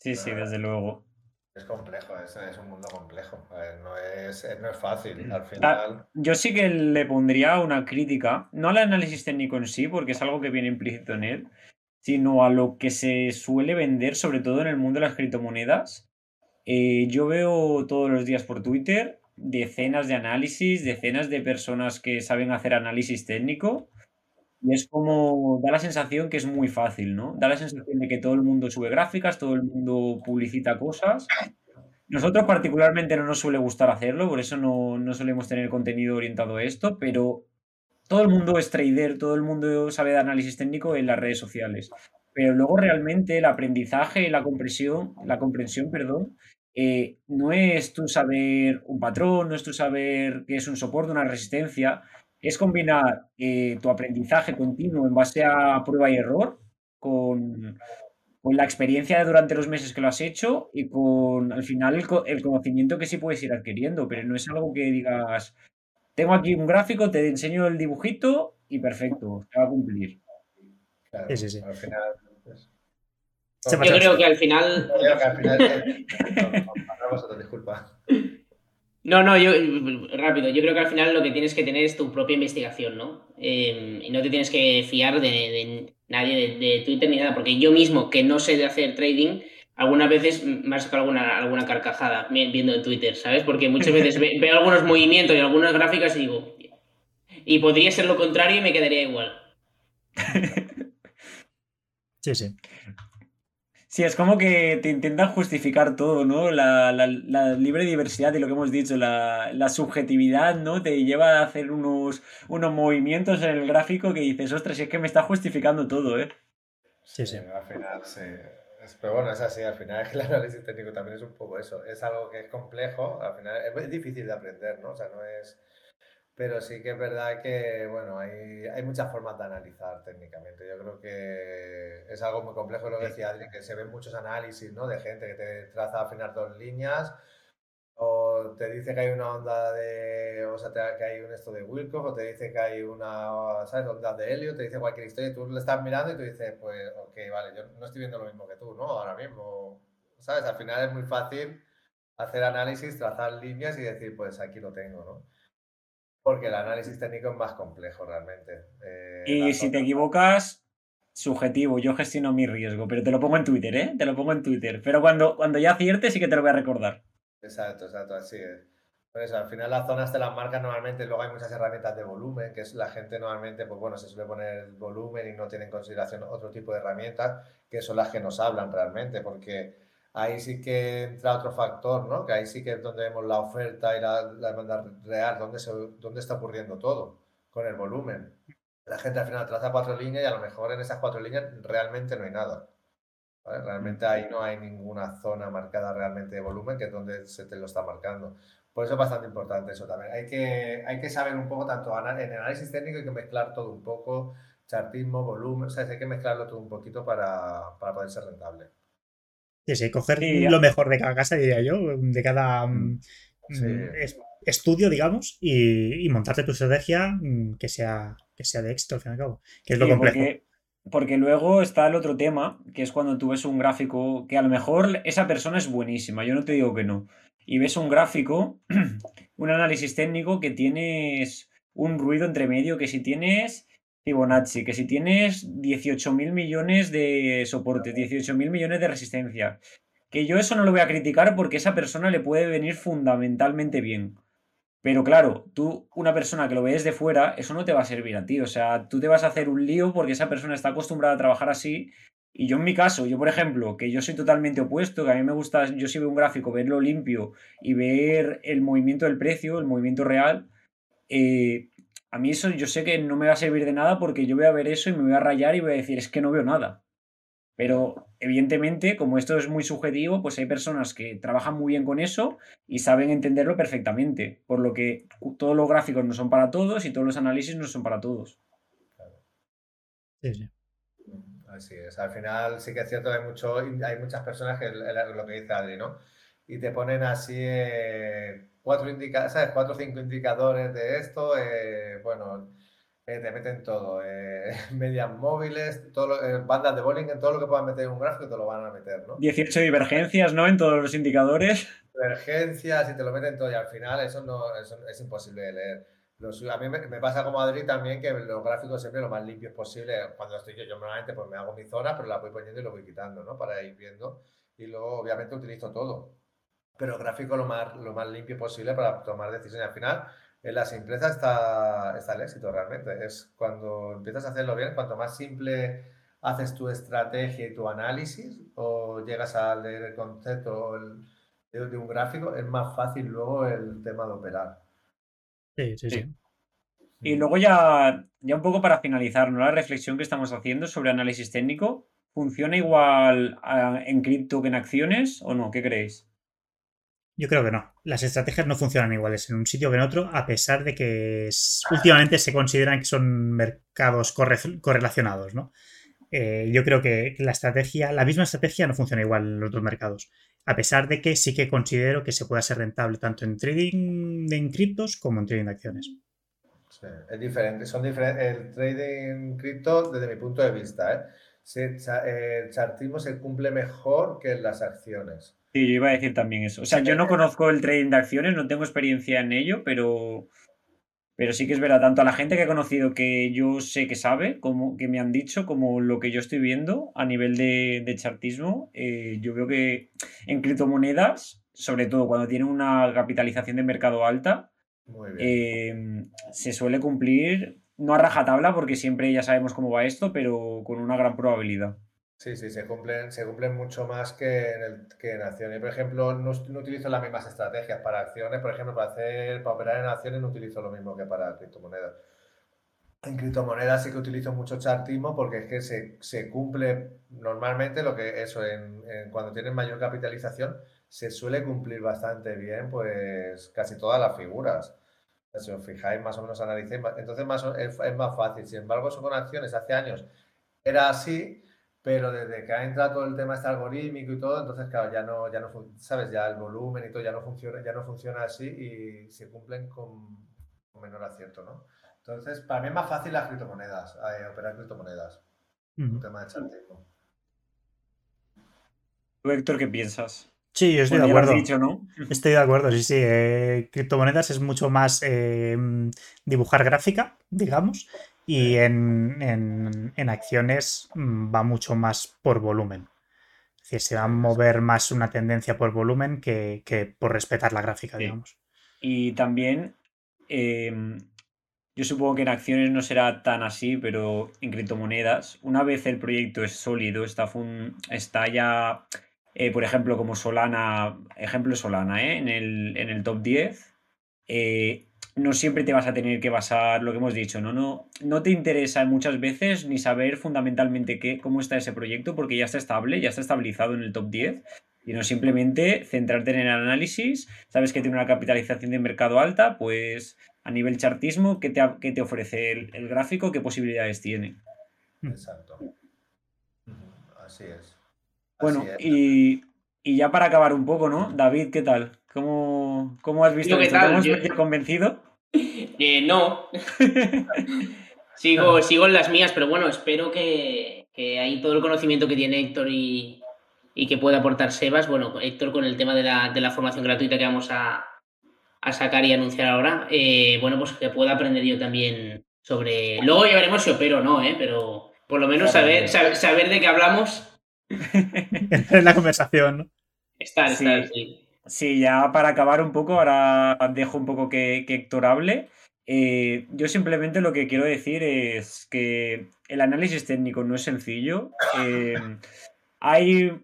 Sí, sí, desde luego. Es complejo, es, es un mundo complejo. no, es, no es fácil. Al final. Yo sí que le pondría una crítica, no al análisis técnico en sí, porque es algo que viene implícito en él, sino a lo que se suele vender, sobre todo en el mundo de las criptomonedas. Eh, yo veo todos los días por Twitter decenas de análisis, decenas de personas que saben hacer análisis técnico y es como, da la sensación que es muy fácil, ¿no? Da la sensación de que todo el mundo sube gráficas, todo el mundo publicita cosas. Nosotros particularmente no nos suele gustar hacerlo, por eso no, no solemos tener contenido orientado a esto, pero todo el mundo es trader, todo el mundo sabe de análisis técnico en las redes sociales. Pero luego realmente el aprendizaje, la comprensión, la comprensión, perdón, eh, no es tú saber un patrón, no es tú saber qué es un soporte, una resistencia, es combinar eh, tu aprendizaje continuo en base a prueba y error con, con, la experiencia durante los meses que lo has hecho y con al final el, el, conocimiento que sí puedes ir adquiriendo, pero no es algo que digas, tengo aquí un gráfico, te enseño el dibujito y perfecto, se va a cumplir. Claro, sí, sí, sí. Al final, pues... Yo creo que al final. Yo creo que al final. no, disculpa. No, no, yo rápido, yo creo que al final lo que tienes que tener es tu propia investigación, ¿no? Eh, y no te tienes que fiar de, de nadie de, Twitter ni nada, porque yo mismo, que no sé de hacer trading, algunas veces me ha sacado alguna, alguna carcajada viendo en Twitter, ¿sabes? Porque muchas veces veo algunos movimientos y algunas gráficas y digo, y podría ser lo contrario y me quedaría igual. Sí, sí. Sí, es como que te intentan justificar todo, ¿no? La, libre diversidad y lo que hemos dicho, la, subjetividad, ¿no? Te lleva a hacer unos, unos movimientos en el gráfico que dices, ostras, es que me está justificando todo, ¿eh? Sí, sí. Al final, sí. pero bueno, es así, al final es que el análisis técnico también es un poco eso. Es algo que es complejo, al final es difícil de aprender, ¿no? O sea, no es pero sí que es verdad que, bueno, hay, hay muchas formas de analizar técnicamente. Yo creo que es algo muy complejo, lo que decía Adri, que se ven muchos análisis, ¿no? De gente que te traza al final dos líneas o te dice que hay una onda de, o sea, que hay un esto de Wilcox, o te dice que hay una, ¿sabes? Onda de helio, te dice cualquier historia y tú le estás mirando y tú dices, pues, ok, vale, yo no estoy viendo lo mismo que tú, ¿no? Ahora mismo, ¿sabes? Al final es muy fácil hacer análisis, trazar líneas y decir, pues aquí lo tengo, ¿no? Porque el análisis técnico es más complejo realmente. Eh, y si te equivocas, subjetivo, yo gestiono mi riesgo, pero te lo pongo en Twitter, ¿eh? Te lo pongo en Twitter. Pero cuando, cuando ya aciertes sí que te lo voy a recordar. Exacto, exacto, así es. Por eso, al final las zonas te las marcan normalmente, luego hay muchas herramientas de volumen, que es la gente normalmente, pues bueno, se suele poner el volumen y no tiene en consideración otro tipo de herramientas, que son las que nos hablan realmente, porque ahí sí que entra otro factor, ¿no? Que ahí sí que es donde vemos la oferta y la, demanda real, donde, se, está ocurriendo todo, con el volumen. La gente al final traza cuatro líneas y a lo mejor en esas cuatro líneas realmente no hay nada. Realmente ahí no hay ninguna zona marcada realmente de volumen, que es donde se te lo está marcando. Por eso es bastante importante eso también. Hay que, hay que saber un poco, tanto en análisis técnico hay que mezclar todo un poco, chartismo, volumen, o sea, hay que mezclarlo todo un poquito para, para poder ser rentable. Sí, sí, coger lo mejor de cada casa, diría yo, de cada mm, mm, estudio, digamos, y, montarte tu estrategia mm, que sea, que sea de éxito, al fin y al cabo, que es lo complejo. Porque, luego está el otro tema, que es cuando tú ves un gráfico que a lo mejor esa persona es buenísima, yo no te digo que no, y ves un gráfico, un análisis técnico que tienes un ruido entre medio, que si tienes Fibonacci, que si tienes 18.000 millones de soportes, 18.000 millones de resistencia, que yo eso no lo voy a criticar porque esa persona le puede venir fundamentalmente bien. Pero claro, tú, una persona que lo ves de fuera, eso no te va a servir a ti. O sea, tú te vas a hacer un lío porque esa persona está acostumbrada a trabajar así. Y yo en mi caso, yo por ejemplo, que yo soy totalmente opuesto, que a mí me gusta, yo si veo un gráfico, verlo limpio y ver el movimiento del precio, el movimiento real, eh, a mí eso yo sé que no me va a servir de nada porque yo voy a ver eso y me voy a rayar y voy a decir, es que no veo nada. Pero evidentemente, como esto es muy subjetivo, pues hay personas que trabajan muy bien con eso y saben entenderlo perfectamente. Por lo que todos los gráficos no son para todos y todos los análisis no son para todos. Sí, sí. Así es. Al final sí que es cierto, hay, mucho, hay muchas personas que lo que dice Adri, ¿no? Y te ponen así eh, cuatro, indica ¿sabes? cuatro o cinco indicadores de esto, eh, bueno, eh, te meten todo, eh, medias móviles, todo bandas de bowling, en todo lo que puedan meter en un gráfico te lo van a meter, ¿no? 18 divergencias, ¿no? En todos los indicadores. Divergencias y te lo meten todo y al final eso no es imposible de leer. a mí me, pasa como Adri también que los gráficos siempre lo más limpios posible. Cuando estoy yo, yo normalmente pues me hago mi zona, pero la voy poniendo y lo voy quitando, ¿no? Para ir viendo. Y luego obviamente utilizo todo pero gráfico lo más, lo más limpio posible para tomar decisiones. Al final, en la simpleza está, está el éxito realmente. Es cuando empiezas a hacerlo bien, cuanto más simple haces tu estrategia y tu análisis o llegas a leer el concepto de, un gráfico, es más fácil luego el tema de operar. Sí, sí, sí. Y luego ya, ya un poco para finalizar, ¿no? La reflexión que estamos haciendo sobre análisis técnico, ¿funciona igual en cripto que en acciones o no? ¿Qué creéis? Yo creo que no. Las estrategias no funcionan iguales en un sitio que en otro, a pesar de que últimamente se consideran que son mercados correlacionados, ¿no? Eh, yo creo que la estrategia, la misma estrategia no funciona igual en los dos mercados. A pesar de que sí que considero que se pueda ser rentable tanto en trading de criptos como en trading de acciones. Es diferente. Son diferentes. El trading cripto, desde mi punto de vista, ¿eh? el chartismo se cumple mejor que en las acciones. Sí, yo iba a decir también eso. O sea, yo no conozco el trading de acciones, no tengo experiencia en ello, pero, pero sí que es verdad, tanto a la gente que he conocido que yo sé que sabe, como que me han dicho, como lo que yo estoy viendo a nivel de, chartismo, eh, yo veo que en criptomonedas, sobre todo cuando tienen una capitalización de mercado alta, eh, se suele cumplir, no a rajatabla, porque siempre ya sabemos cómo va esto, pero con una gran probabilidad. Sí, sí, se cumplen, se cumplen mucho más que en, el, que en acciones. Por ejemplo, no, utilizo las mismas estrategias para acciones. Por ejemplo, para hacer, para operar en acciones no utilizo lo mismo que para criptomonedas. En criptomonedas sí que utilizo mucho chartismo porque es que se, se cumple normalmente lo que eso, en, cuando tienen mayor capitalización, se suele cumplir bastante bien, pues casi todas las figuras. Si os fijáis, más o menos analicéis, entonces más, es más fácil. Sin embargo, eso con acciones hace años era así pero desde que ha entrado todo el tema este algorítmico y todo, entonces claro, ya no, ya no, sabes, ya el volumen y todo ya no funciona, ya no funciona así y se cumplen con, menor acierto, ¿no? Entonces, para mí es más fácil las criptomonedas, eh, operar criptomonedas. Un tema de chartismo. ¿Tú, Héctor, qué piensas? Sí, yo estoy de acuerdo. Estoy de acuerdo, sí, sí. Eh, criptomonedas es mucho más eh, dibujar gráfica, digamos, y en, acciones mm, va mucho más por volumen. Es decir, se va a mover más una tendencia por volumen que, por respetar la gráfica, digamos. Y también, em, yo supongo que en acciones no será tan así, pero en criptomonedas, una vez el proyecto es sólido, está, está ya, eh, por ejemplo, como Solana, ejemplo Solana, ¿eh? en, el, en el top 10, eh, no siempre te vas a tener que basar lo que hemos dicho, ¿no? No, no te interesa muchas veces ni saber fundamentalmente qué, cómo está ese proyecto porque ya está estable, ya está estabilizado en el top 10 y no simplemente centrarte en el análisis, sabes que tiene una capitalización de mercado alta, pues a nivel chartismo, ¿qué te, te ofrece el, gráfico? ¿Qué posibilidades tiene? Exacto. Así es. bueno, Y, y ya para acabar un poco, ¿no? David, ¿qué tal? ¿Cómo, cómo has visto esto? ¿Te hemos convencido? Eh, no. sigo, sigo en las mías, pero bueno, espero que, que ahí todo el conocimiento que tiene Héctor y, que pueda aportar Sebas, bueno, Héctor con el tema de la, formación gratuita que vamos a, sacar y anunciar ahora, eh, bueno, pues que pueda aprender yo también sobre... Luego ya veremos si opero o no, ¿eh? Pero por lo menos saber, saber, de qué hablamos. en la conversación. Estar, estar, sí. Sí, ya para acabar un poco, ahora dejo un poco que, Héctor hable. Eh, yo simplemente lo que quiero decir es que el análisis técnico no es sencillo. Eh, hay.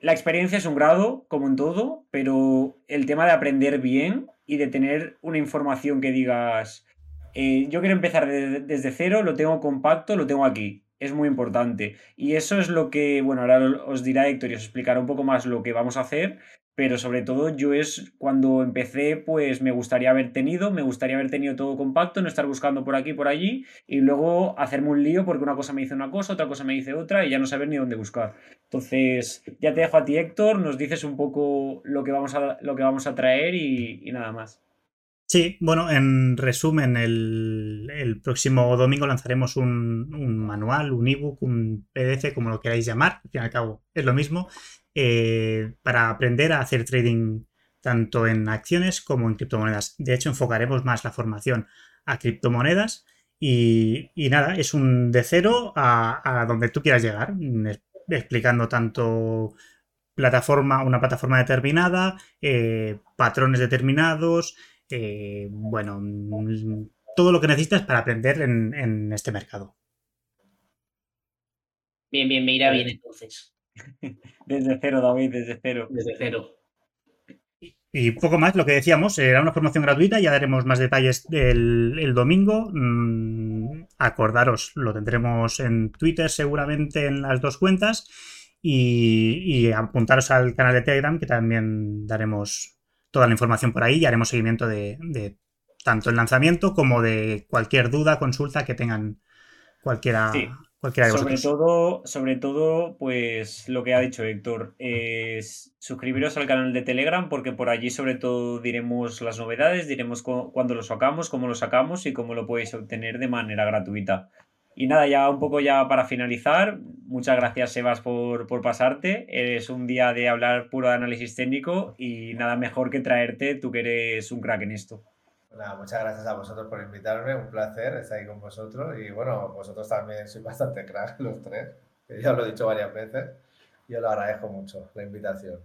La experiencia es un grado, como en todo, pero el tema de aprender bien y de tener una información que digas. Eh, yo quiero empezar desde cero, lo tengo compacto, lo tengo aquí. Es muy importante. Y eso es lo que, bueno, ahora os dirá Héctor y os explicará un poco más lo que vamos a hacer, pero sobre todo yo es cuando empecé, pues me gustaría haber tenido, me gustaría haber tenido todo compacto, no estar buscando por aquí, por allí, y luego hacerme un lío porque una cosa me dice una cosa, otra cosa me dice otra, y ya no saber ni dónde buscar. Entonces, ya te dejo a ti, Héctor, nos dices un poco lo que vamos a, lo que vamos a traer y, nada más. Sí, bueno, en resumen, el, próximo domingo lanzaremos un, un manual, un ebook, un PDF, como lo queráis llamar, al fin y al cabo es lo mismo, eh, para aprender a hacer trading tanto en acciones como en criptomonedas. De hecho, enfocaremos más la formación a criptomonedas y, nada, es un de cero a, donde tú quieras llegar, explicando tanto plataforma, una plataforma determinada, eh, patrones determinados, eh, bueno, todo lo que necesitas para aprender en, en este mercado. Bien, bien, me irá bien entonces. Desde cero, David, desde cero. Desde cero. Y poco más, lo que decíamos, era una formación gratuita, ya daremos más detalles el, domingo. Mm, acordaros, lo tendremos en Twitter seguramente en las dos cuentas y, apuntaros al canal de Telegram que también daremos, toda la información por ahí y haremos seguimiento de, de tanto el lanzamiento como de cualquier duda, consulta que tengan cualquiera, Sí. Cualquiera de Sobre todo, sobre todo, pues lo que ha dicho Héctor, es suscribiros al canal de Telegram porque por allí sobre todo diremos las novedades, diremos cu- cuándo lo sacamos, cómo lo sacamos y cómo lo podéis obtener de manera gratuita. Y nada, ya un poco ya para finalizar, muchas gracias Sebas por, por pasarte. Es un día de hablar puro de análisis técnico y nada mejor que traerte, tú que eres un crack en esto. Muchas gracias a vosotros por invitarme, un placer estar ahí con vosotros y bueno, vosotros también sois bastante crack los tres, ya os lo he dicho varias veces y os lo agradezco mucho la invitación.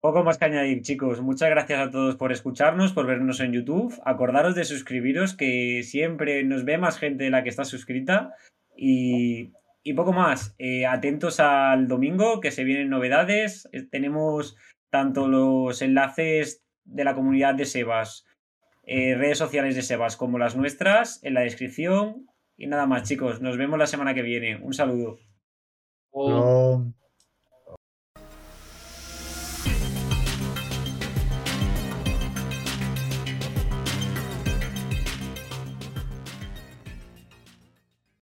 Poco más que añadir, chicos. Muchas gracias a todos por escucharnos, por vernos en YouTube. Acordaros de suscribiros, que siempre nos ve más gente de la que está suscrita. Y, y poco más. Eh, atentos al domingo, que se vienen novedades. Eh, tenemos tanto los enlaces de la comunidad de Sebas, eh, redes sociales de Sebas, como las nuestras en la descripción. Y nada más, chicos. Nos vemos la semana que viene. Un saludo.